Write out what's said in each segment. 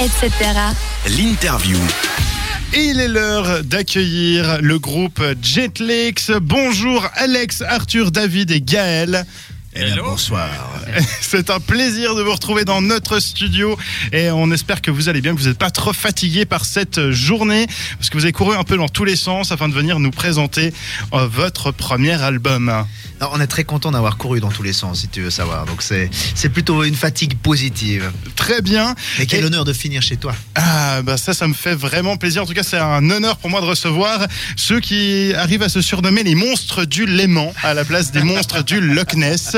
etc. L'interview. Et il est l'heure d'accueillir le groupe Jetlix. Bonjour Alex, Arthur, David et Gaël. Eh bien, bonsoir. C'est un plaisir de vous retrouver dans notre studio et on espère que vous allez bien, que vous n'êtes pas trop fatigués par cette journée parce que vous avez couru un peu dans tous les sens afin de venir nous présenter euh, votre premier album. Alors, on est très content d'avoir couru dans tous les sens, si tu veux savoir. Donc c'est c'est plutôt une fatigue positive. Très bien. Et quel Et- honneur de finir chez toi. Ah, bah ça, ça me fait vraiment plaisir. En tout cas, c'est un honneur pour moi de recevoir ceux qui arrivent à se surnommer les monstres du Léman à la place des monstres du Loch Ness.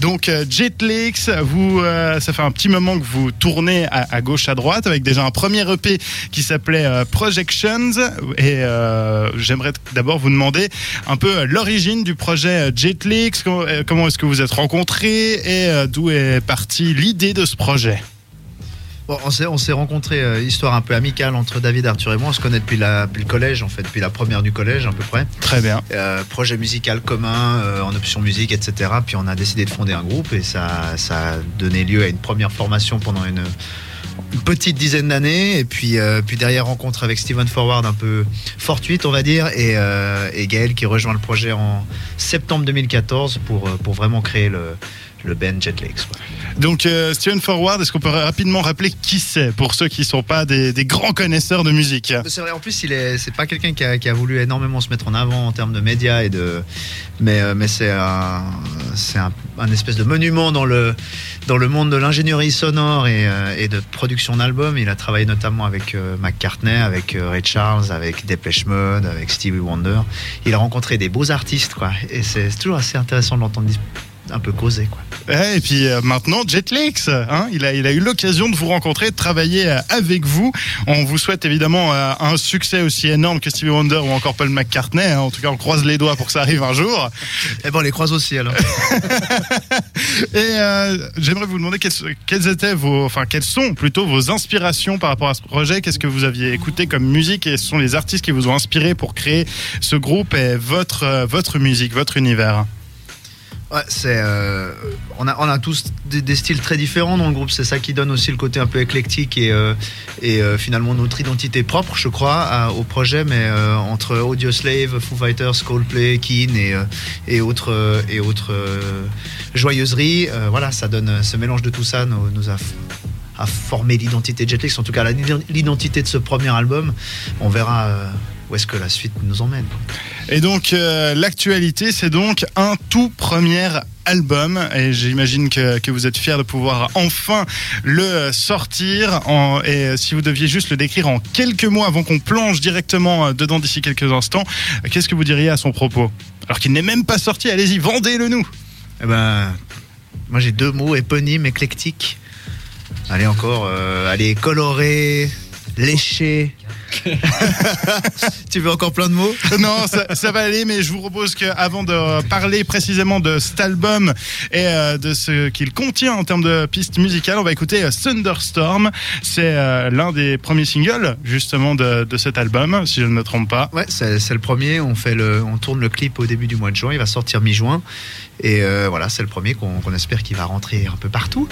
Donc, euh, Jetlix, vous, euh, ça fait un petit moment que vous tournez à, gauche, à droite, avec déjà un premier EP qui s'appelait euh, Projections. Et j'aimerais d'abord vous demander un peu l'origine du projet Jetlix. Comment, comment est-ce que vous êtes rencontrés et d'où est partie l'idée de ce projet? Bon, on s'est on s'est rencontrés, euh, histoire un peu amicale entre David, Arthur et moi. On se connaît depuis, la, depuis le collège, en fait, depuis la première du collège, à peu près. Très bien. Euh, projet musical commun, euh, en option musique, etc. Puis on a décidé de fonder un groupe et ça, ça a donné lieu à une première formation pendant une, une petite dizaine d'années. Et puis, euh, puis derrière, rencontre avec Steven Forward un peu fortuite, on va dire, et, euh, et Gaël qui rejoint le projet en septembre 2014 pour, euh, pour vraiment créer le, le band Jetlix. quoi. Donc, euh, Steven Forward, est-ce qu'on peut rapidement rappeler qui c'est pour ceux qui ne sont pas des, des grands connaisseurs de musique? C'est vrai, en plus, il est, c'est pas quelqu'un qui a, qui a voulu énormément se mettre en avant en termes de médias et de, mais, euh, mais c'est un, c'est un, un espèce de monument dans le, dans le monde de l'ingénierie sonore et, euh, et de production d'albums. Il a travaillé notamment avec euh, McCartney, avec euh, Ray Charles, avec Depeche Mode, avec Stevie Wonder. Il a rencontré des beaux artistes, quoi. Et c'est toujours assez intéressant de l'entendre un peu causer, quoi. Ouais, Et puis euh, maintenant, Jetlix, hein, il, a, il a eu l'occasion de vous rencontrer, de travailler euh, avec vous. On vous souhaite évidemment euh, un succès aussi énorme que Stevie Wonder ou encore Paul McCartney. hein. En tout cas, on croise les doigts pour que ça arrive un jour. Et bon, on les croise aussi, alors. Et j'aimerais vous demander quelles, quelles étaient vos, enfin quelles sont plutôt vos inspirations par rapport à ce projet? Qu'est-ce que vous aviez écouté comme musique? Et ce sont les artistes qui vous ont inspiré pour créer ce groupe et votre votre musique, votre univers? Euh, on, a, tous des, styles très différents dans le groupe. C'est ça qui donne aussi le côté un peu éclectique et, euh, euh, finalement notre identité propre, je crois, à- au projet. Mais entre Audioslave, Foo Fighters, Coldplay, Keen et, et autres, et joyeuseries, voilà, ça donne ce mélange de tout ça nous, a, a formé l'identité de Jetlix. En tout cas, l'identité de ce premier album. On verra où est-ce que la suite nous emmène. Et donc euh, l'actualité, c'est donc un tout premier album et j'imagine que, que vous êtes fiers de pouvoir enfin le sortir en, et si vous deviez juste le décrire en quelques mots avant qu'on plonge directement euh, dedans d'ici quelques instants, euh, qu'est-ce que vous diriez à son propos? Alors qu'il n'est même pas sorti, allez-y, vendez-le nous Eh ben, moi j'ai deux mots éponymes, éclectiques. Allez encore, euh, allez coloré, léché. tu veux encore plein de mots? Non, ça, ça va aller, mais je vous propose qu'avant de parler précisément de cet album et euh, de ce qu'il contient en termes de pistes musicales, on va écouter euh, Thunderstorm. C'est euh, l'un des premiers singles justement de, de cet album, si je ne me trompe pas. Ouais, c'est c'est le premier. On fait le, on tourne le clip au début du mois de juin. Il va sortir mi-juin. Et euh, voilà, c'est le premier qu'on qu'on espère qu'il va rentrer un peu partout.